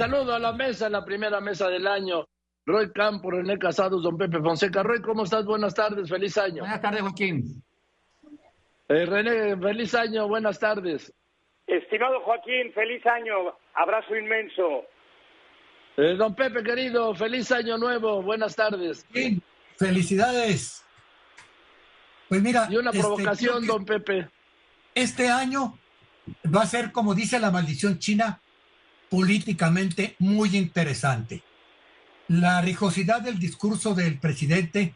Saludo a la mesa, la primera mesa del año. Roy Campos, René Casados, don Pepe Fonseca. Roy, ¿cómo estás? Buenas tardes, feliz año. Buenas tardes, Joaquín. Eh, René, feliz año, buenas tardes. Estimado Joaquín, feliz año, abrazo inmenso. Eh, don Pepe, querido, feliz año nuevo, buenas tardes. Sí, felicidades. Pues mira. Y una este, provocación, don Pepe. Este año va a ser, como dice la maldición china, políticamente muy interesante. La rijosidad del discurso del presidente,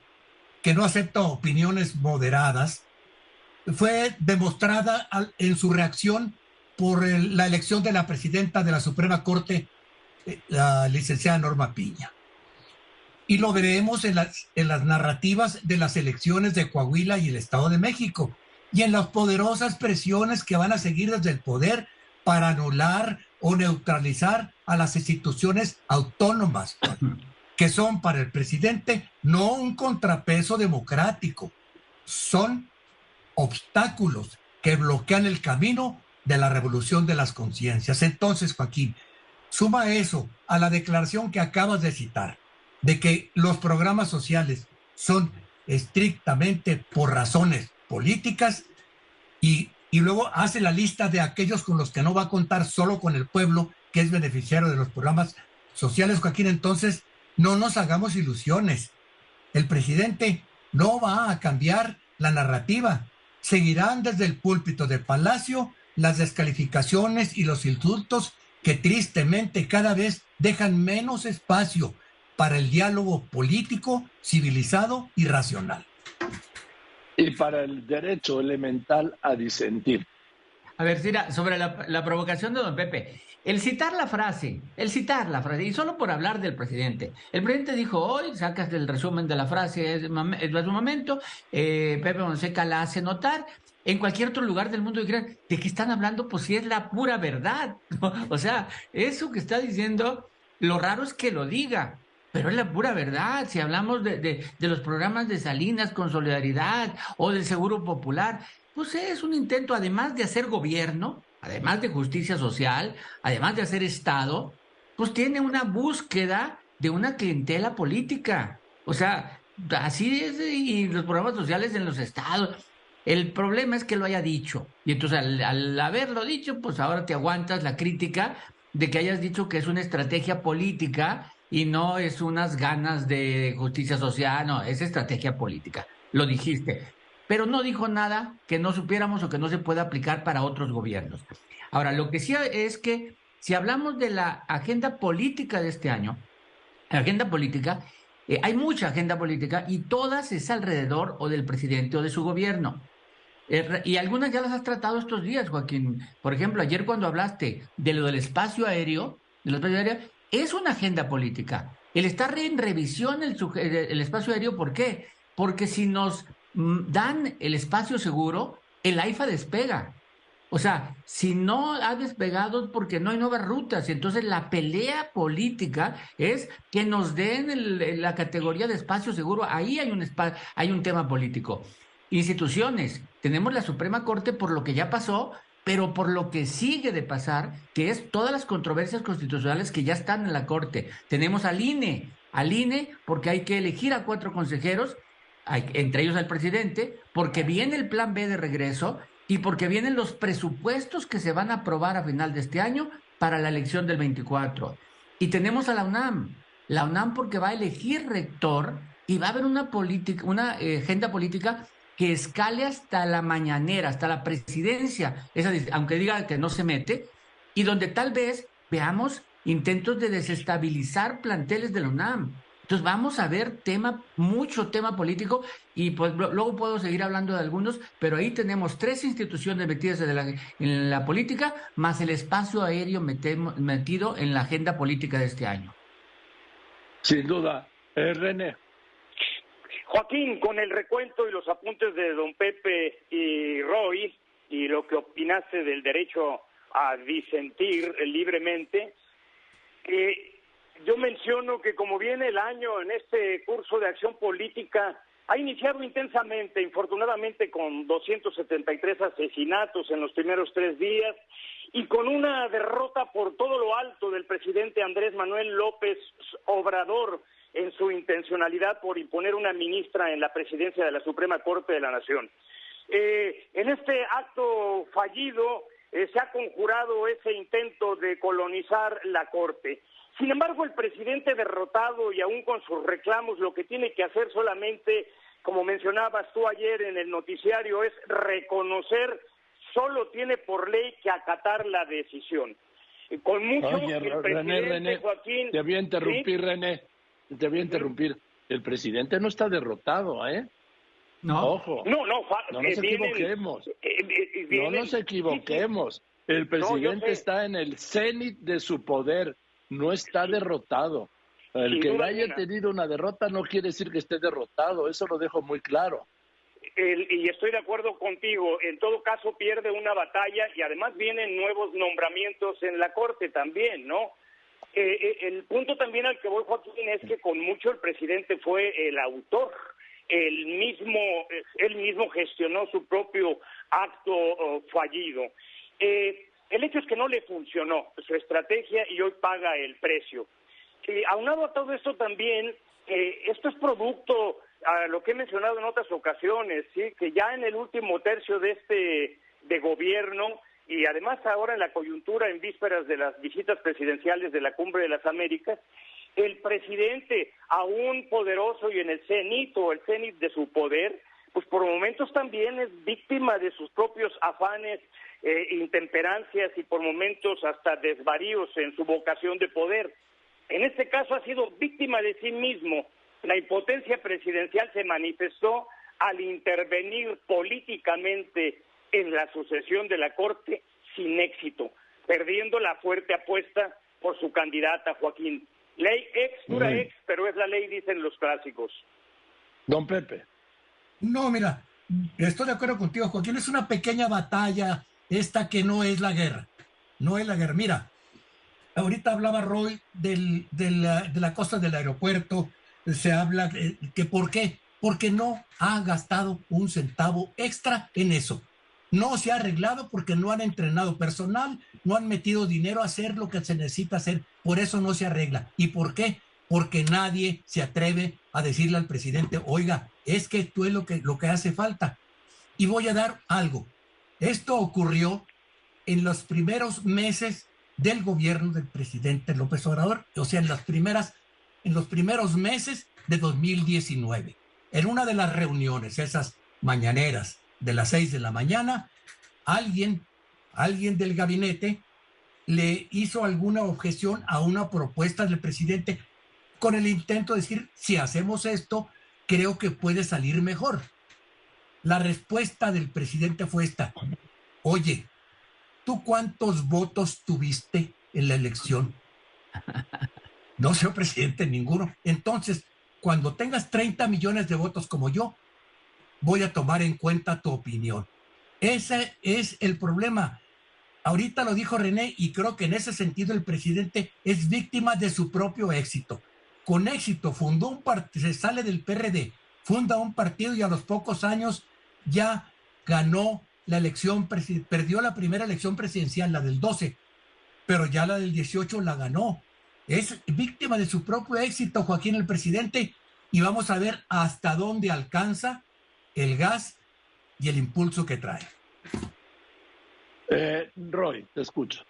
que no acepta opiniones moderadas, fue demostrada en su reacción por la elección de la presidenta de la Suprema Corte, eh, la licenciada Norma Piña. Y lo veremos en las, en las narrativas de las elecciones de Coahuila y el Estado de México, y en las poderosas presiones que van a seguir desde el poder para anular o neutralizar a las instituciones autónomas, que son para el presidente no un contrapeso democrático, son obstáculos que bloquean el camino de la revolución de las conciencias. Entonces, Joaquín, suma eso a la declaración que acabas de citar, de que los programas sociales son estrictamente por razones políticas y, y, luego hace la lista de aquellos con los que no va a contar solo con el pueblo que es beneficiario de los programas sociales, Joaquín. Entonces, no nos hagamos ilusiones. El presidente no va a cambiar la narrativa seguirán desde el púlpito del palacio las descalificaciones y los insultos que tristemente cada vez dejan menos espacio para el diálogo político, civilizado y racional. Y para el derecho elemental a disentir. A ver, Cira, sobre la, la, provocación de don Pepe, el citar la frase, el citar la frase, y solo por hablar del presidente. El presidente dijo hoy, sacas del resumen de la frase, es, es un momento, eh, Pepe Monseca la hace notar, en cualquier otro lugar del mundo dirán, ¿de qué están hablando? Pues si es la pura verdad. o sea, eso que está diciendo, lo raro es que lo diga, pero es la pura verdad. Si hablamos de, de, los programas de Salinas con solidaridad o del Seguro Popular, pues es un intento, además de hacer gobierno, además de justicia social, además de hacer Estado, pues tiene una búsqueda de una clientela política. O sea, así es, y los programas sociales en los estados. El problema es que lo haya dicho. Y entonces al, haberlo dicho, pues ahora te aguantas la crítica de que hayas dicho que es una estrategia política y no es unas ganas de justicia social, no, es estrategia política. Lo dijiste pero no dijo nada que no supiéramos o que no se pueda aplicar para otros gobiernos. Ahora, lo que sí es que si hablamos de la agenda política de este año, la agenda política, eh, hay mucha agenda política y todas es alrededor o del presidente o de su gobierno. Eh, y algunas ya las has tratado estos días, Joaquín. Por ejemplo, ayer cuando hablaste de lo del espacio aéreo, de espacio aéreo, es una agenda política. El estar en revisión el, espacio aéreo, ¿por qué? Porque si nos dan el espacio seguro, el AIFA despega. O sea, si no ha despegado es porque no hay nuevas rutas. Entonces la pelea política es que nos den la categoría de espacio seguro. Ahí hay un, hay un tema político. Instituciones. Tenemos la Suprema Corte por lo que ya pasó, pero por lo que sigue de pasar, que es todas las controversias constitucionales que ya están en la Corte. Tenemos al INE, al INE porque hay que elegir a cuatro consejeros entre ellos al presidente, porque viene el plan B de regreso y porque vienen los presupuestos que se van a aprobar a final de este año para la elección del 24. Y tenemos a la UNAM, la UNAM porque va a elegir rector y va a haber una política, una eh, agenda política que escale hasta la mañanera, hasta la presidencia, esa, aunque diga que no se mete, y donde tal vez veamos intentos de desestabilizar planteles de la UNAM. Entonces vamos a ver tema, mucho tema político y pues luego puedo seguir hablando de algunos, pero ahí tenemos tres instituciones metidas en la, política, más el espacio aéreo metido en la agenda política de este año. Sin duda. Eh, René. Joaquín, con el recuento y los apuntes de don Pepe y Roy y lo que opinaste del derecho a disentir libremente, yo menciono que como viene el año en este curso de acción política, ha iniciado intensamente, infortunadamente con 273 asesinatos en los primeros tres días y con una derrota por todo lo alto del presidente Andrés Manuel López Obrador en su intencionalidad por imponer una ministra en la presidencia de la Suprema Corte de la Nación. Eh, en este acto fallido eh, se ha conjurado ese intento de colonizar la Corte. Sin embargo, el presidente derrotado y aún con sus reclamos lo que tiene que hacer solamente, como mencionabas tú ayer en el noticiario, es reconocer, solo tiene por ley que acatar la decisión. Con mucho el René, Joaquín, te voy a interrumpir, René, te voy a interrumpir. El presidente no está derrotado, ¿eh? No. Ojo. No, no, no nos equivoquemos. no nos equivoquemos. El presidente está en el cenit de su poder no está derrotado. El que haya tenido una derrota no quiere decir que esté derrotado, eso lo dejo muy claro. y estoy de acuerdo contigo, en todo caso pierde una batalla y además vienen nuevos nombramientos en la Corte también, ¿no? Eh, eh, el punto también al que voy, Joaquín, es que con mucho el presidente fue el autor, el mismo, él mismo gestionó su propio acto oh, fallido. Eh, el hecho es que no le funcionó su estrategia y hoy paga el precio. Y aunado a todo esto también, eh, esto es producto a lo que he mencionado en otras ocasiones, sí, que ya en el último tercio de este de gobierno y además ahora en la coyuntura en vísperas de las visitas presidenciales de la Cumbre de las Américas, el presidente, aún poderoso y en el cenit o el cenit de su poder, pues por momentos también es víctima de sus propios afanes eh, intemperancias y por momentos hasta desvaríos en su vocación de poder. En este caso ha sido víctima de sí mismo. La impotencia presidencial se manifestó al intervenir políticamente en la sucesión de la Corte sin éxito, perdiendo la fuerte apuesta por su candidata Joaquín. Ley ex, dura ex, pero es la ley, dicen los clásicos. Don Pepe. No, mira, estoy de acuerdo contigo, Joaquín. Es una pequeña batalla esta que no es la guerra, no es la guerra. Mira, ahorita hablaba Roy del, de la costa del aeropuerto, se habla que por qué, porque no ha gastado un centavo extra en eso. No se ha arreglado porque no han entrenado personal, no han metido dinero a hacer lo que se necesita hacer. Por eso no se arregla. ¿Y por qué? Porque nadie se atreve a decirle al presidente, oiga, es que esto es lo que, lo que hace falta. Y voy a dar algo. Esto ocurrió en los primeros meses del gobierno del presidente López Obrador, o sea, en las primeras, en los primeros meses de 2019. En una de las reuniones, esas mañaneras de las seis de la mañana, alguien, alguien del gabinete le hizo alguna objeción a una propuesta del presidente con el intento de decir, si hacemos esto, creo que puede salir mejor. La respuesta del presidente fue esta. Oye, ¿tú cuántos votos tuviste en la elección? No, señor presidente, ninguno. Entonces, cuando tengas 30 millones de votos como yo, voy a tomar en cuenta tu opinión. Ese es el problema. Ahorita lo dijo René y creo que en ese sentido el presidente es víctima de su propio éxito. Con éxito fundó un partido, se sale del PRD, funda un partido y a los pocos años ya ganó la elección, perdió la primera elección presidencial, la del 12, pero ya la del 18 la ganó. Es víctima de su propio éxito, Joaquín el presidente, y vamos a ver hasta dónde alcanza el gas y el impulso que trae. Eh, Roy, te escucho.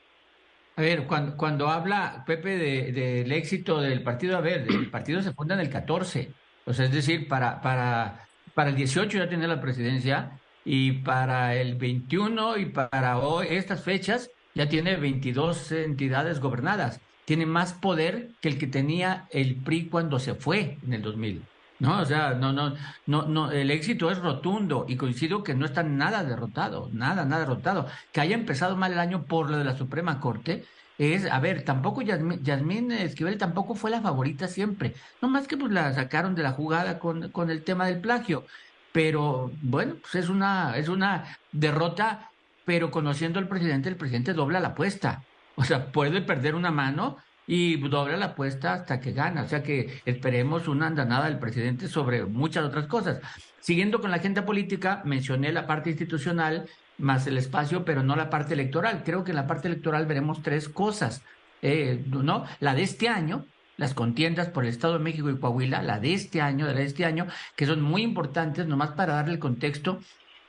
A ver, cuando, cuando habla Pepe del de, éxito del partido, a ver, el partido se funda en el 14, o sea, es decir, para, para para el 18 ya tiene la presidencia y para el 21 y para hoy, estas fechas, ya tiene 22 entidades gobernadas. Tiene más poder que el que tenía el PRI cuando se fue en el 2000. No, o sea, no, no, no, no, el éxito es rotundo y coincido que no está nada derrotado, nada, nada derrotado. Que haya empezado mal el año por lo de la Suprema Corte, es, a ver, tampoco Yasmín, Esquivel tampoco fue la favorita siempre. No más que pues la sacaron de la jugada con, con el tema del plagio. Pero bueno, pues es una, es una derrota, pero conociendo al presidente, el presidente dobla la apuesta. O sea, puede perder una mano y dobla la apuesta hasta que gana. O sea que esperemos una andanada del presidente sobre muchas otras cosas. Siguiendo con la agenda política, mencioné la parte institucional más el espacio, pero no la parte electoral. Creo que en la parte electoral veremos tres cosas. Eh, ¿no? La de este año, las contiendas por el Estado de México y Coahuila, la de este año, la de este año, que son muy importantes, nomás para darle el contexto.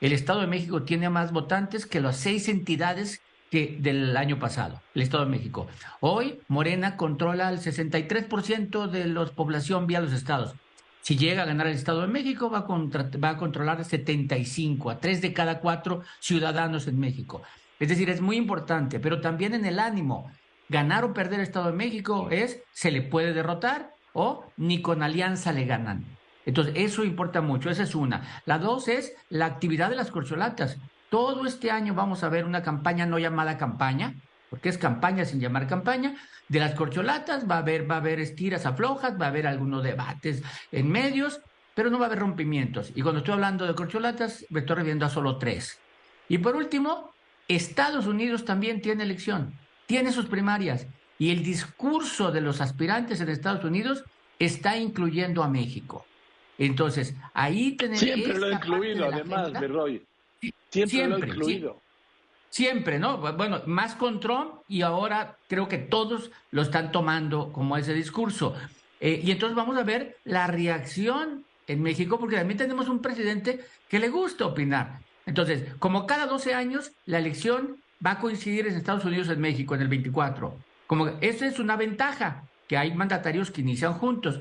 El Estado de México tiene más votantes que las seis entidades del año pasado, el Estado de México. Hoy Morena controla el 63% de la población vía los estados. Si llega a ganar el Estado de México, va a, va a controlar 75 a 3 de cada 4 ciudadanos en México. Es decir, es muy importante, pero también en el ánimo. Ganar o perder el Estado de México es, se le puede derrotar o ni con alianza le ganan. Entonces, eso importa mucho, esa es una. La dos es la actividad de las corcholatas. Todo este año vamos a ver una campaña no llamada campaña, porque es campaña sin llamar campaña, de las corcholatas, va a haber, va a haber estiras aflojas, va a haber algunos debates en medios, pero no va a haber rompimientos. Y cuando estoy hablando de corcholatas, me estoy refiriendo a solo tres. Y por último, Estados Unidos también tiene elección, tiene sus primarias, y el discurso de los aspirantes en Estados Unidos está incluyendo a México. Entonces, ahí tenemos... Siempre lo he incluido, además, de Siempre, lo he incluido. Siempre, ¿no? Bueno, más con Trump y ahora creo que todos lo están tomando como ese discurso. Eh, y entonces vamos a ver la reacción en México, porque también tenemos un presidente que le gusta opinar. Entonces, como cada 12 años, la elección va a coincidir en Estados Unidos y en México en el 24. Como esa es una ventaja, que hay mandatarios que inician juntos.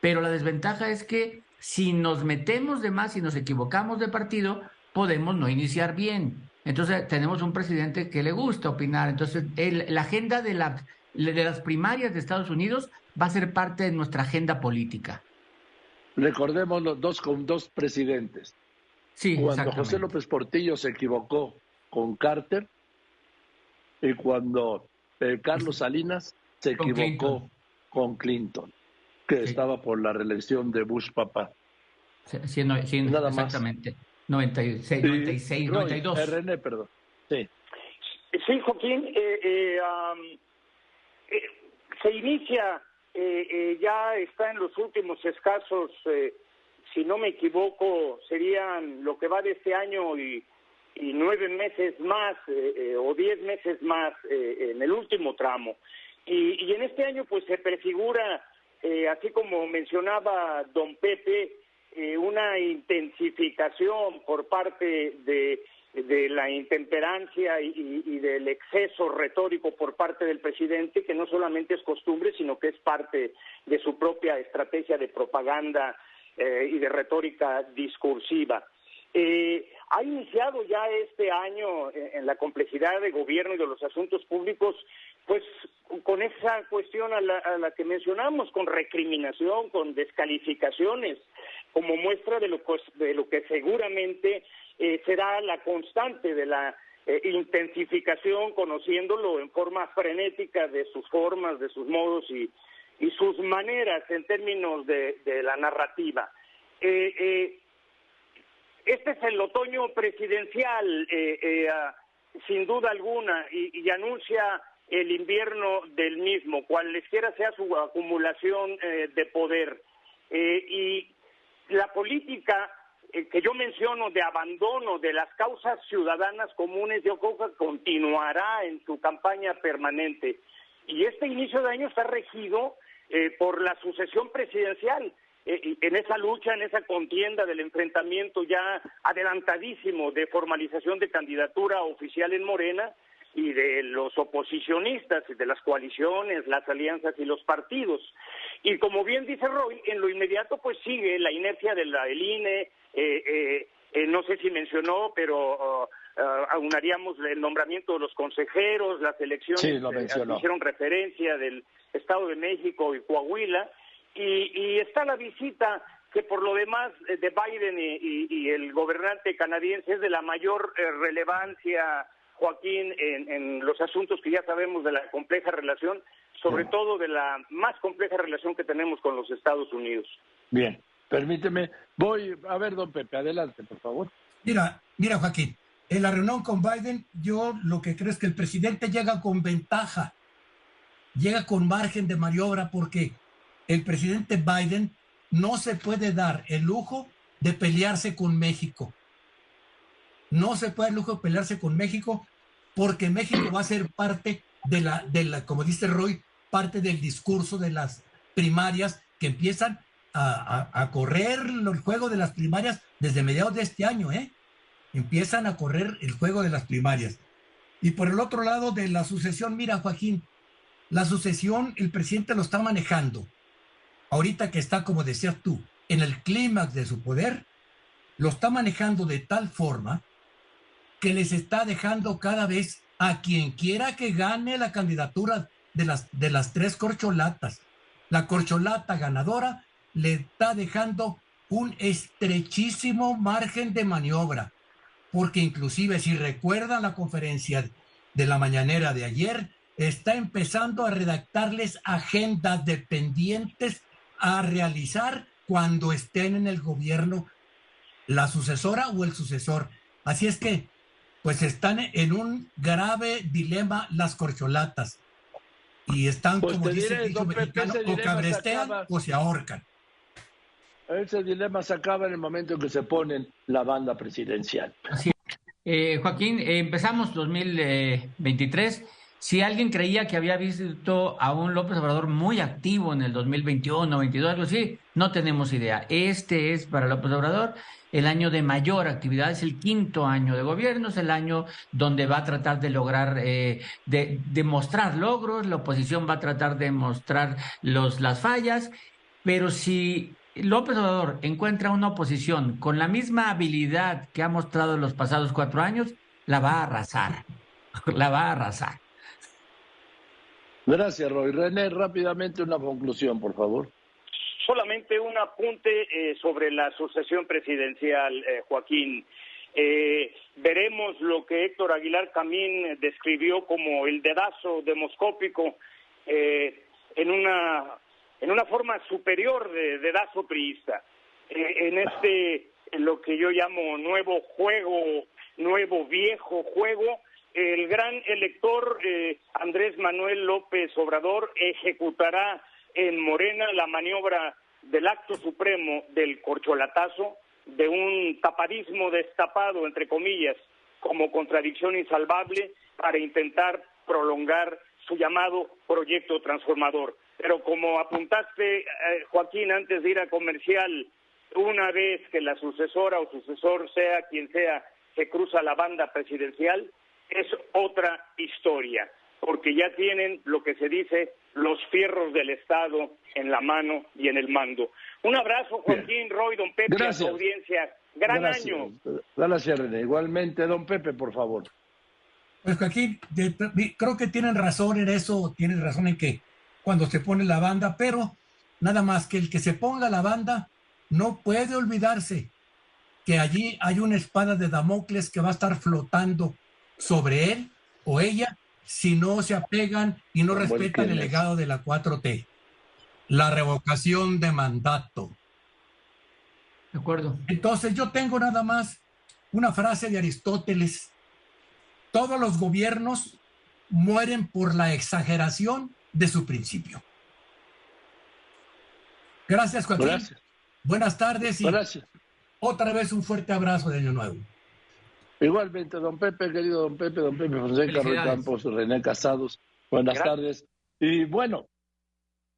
Pero la desventaja es que si nos metemos de más y nos equivocamos de partido, podemos no iniciar bien. Entonces tenemos un presidente que le gusta opinar. Entonces la agenda de, la, de las primarias de Estados Unidos va a ser parte de nuestra agenda política. Recordemos los dos con dos presidentes. Sí, cuando José López Portillo se equivocó con Carter y cuando eh, Carlos Salinas se equivocó con Clinton, que estaba por la reelección de Bush papá. Sí, Nada exactamente. 96, 96, 92. René, perdón. Sí. Sí, Joaquín, eh, eh, eh, se inicia, ya está en los últimos escasos, si no me equivoco, serían lo que va de este año y, y nueve meses más o diez meses más en el último tramo. Y, y, en este año pues se prefigura, así como mencionaba don Pepe, eh, una intensificación por parte de, la intemperancia y, del exceso retórico por parte del presidente, que no solamente es costumbre, sino que es parte de su propia estrategia de propaganda eh, y de retórica discursiva. Eh, ha iniciado ya este año en la complejidad de gobierno y de los asuntos públicos, pues con esa cuestión a la que mencionamos, con recriminación, con descalificaciones, como muestra de lo, de lo que seguramente eh, será la constante de la eh, intensificación, conociéndolo en forma frenética de sus formas, de sus modos y, y sus maneras en términos de, la narrativa. Eh, este es el otoño presidencial, sin duda alguna, y, y, anuncia el invierno del mismo, cualesquiera sea su acumulación de poder. y la política eh, que yo menciono de abandono de las causas ciudadanas comunes, yo creo que continuará en su campaña permanente. Y este inicio de año está regido eh, por la sucesión presidencial. Eh, en esa lucha, en esa contienda del enfrentamiento ya adelantadísimo de formalización de candidatura oficial en Morena, y de los oposicionistas, y de las coaliciones, las alianzas y los partidos. Y como bien dice Roy, en lo inmediato pues sigue la inercia de la del INE, eh, eh, eh, no sé si mencionó, pero uh, uh, aunaríamos el nombramiento de los consejeros, las elecciones sí, lo hicieron referencia del Estado de México y Coahuila, y, está la visita que por lo demás de Biden y, el gobernante canadiense es de la mayor relevancia Joaquín, en, los asuntos que ya sabemos de la compleja relación, sobre todo de la más compleja relación que tenemos con los Estados Unidos. Bien, permíteme, voy a ver, don Pepe, adelante, por favor. Mira, mira, Joaquín, en la reunión con Biden, yo lo que creo es que el presidente llega con ventaja. llega con margen de maniobra porque el presidente Biden no se puede dar el lujo de pelearse con México. No se puede lujo pelearse con México porque México va a ser parte de la, de la, como dice Roy, parte del discurso de las primarias que empiezan a, a, correr el juego de las primarias desde mediados de este año, ¿eh? Empiezan a correr el juego de las primarias. Y por el otro lado de la sucesión, mira, Joaquín, la sucesión, el presidente lo está manejando. Ahorita que está, como decías tú, en el clímax de su poder, lo está manejando de tal forma que les está dejando cada vez a quien quiera que gane la candidatura de las, de las tres corcholatas. La corcholata ganadora le está dejando un estrechísimo margen de maniobra, porque inclusive si recuerdan la conferencia de la mañanera de ayer, está empezando a redactarles agendas dependientes a realizar cuando estén en el gobierno la sucesora o el sucesor. Así es que, pues están en un grave dilema las corcholatas. Y están, pues como dice el dicho mexicano, o cabrestean o se ahorcan. Ese dilema se acaba en el momento en que se ponen la banda presidencial. Eh, Joaquín, eh, empezamos 2023 si alguien creía que había visto a un López Obrador muy activo en el 2021, 22, algo así, no tenemos idea. Este es para López Obrador el año de mayor actividad, es el quinto año de gobierno, es el año donde va a tratar de lograr, eh, de demostrar logros, la oposición va a tratar de mostrar los, las fallas, pero si López Obrador encuentra una oposición con la misma habilidad que ha mostrado en los pasados cuatro años, la va a arrasar, la va a arrasar. Gracias, Roy. René, rápidamente una conclusión, por favor. Solamente un apunte eh, sobre la sucesión presidencial, eh, Joaquín. Eh, veremos lo que Héctor Aguilar Camín describió como el dedazo demoscópico en una en una forma superior de dedazo priista. en este lo que yo llamo nuevo juego, nuevo viejo juego, el gran elector eh, Andrés Manuel López Obrador ejecutará en Morena la maniobra del acto supremo del corcholatazo, de un tapadismo destapado, entre comillas, como contradicción insalvable para intentar prolongar su llamado proyecto transformador. Pero como apuntaste, eh, Joaquín, antes de ir a comercial, una vez que la sucesora o sucesor sea quien sea que cruza la banda presidencial, es otra historia, porque ya tienen lo que se dice los fierros del Estado en la mano y en el mando. Un abrazo, Joaquín, Roy, don Pepe, a su audiencia. Gran año. Gracias, René. Igualmente, don Pepe, por favor. Pues Joaquín, creo que tienen razón en eso, tienen razón en que cuando se pone la banda, pero nada más que el que se ponga la banda no puede olvidarse que allí hay una espada de Damocles que va a estar flotando sobre él o ella si no se apegan y no respetan el legado de la 4T. La revocación de mandato. De acuerdo. Entonces yo tengo nada más una frase de Aristóteles. Todos los gobiernos mueren por la exageración de su principio. Gracias, Joaquín. Buenas tardes y otra vez un fuerte abrazo de Año Nuevo. Igualmente, don Pepe, querido don Pepe, don Pepe Fonseca, Roy Campos, René Casados, buenas tardes. Y bueno,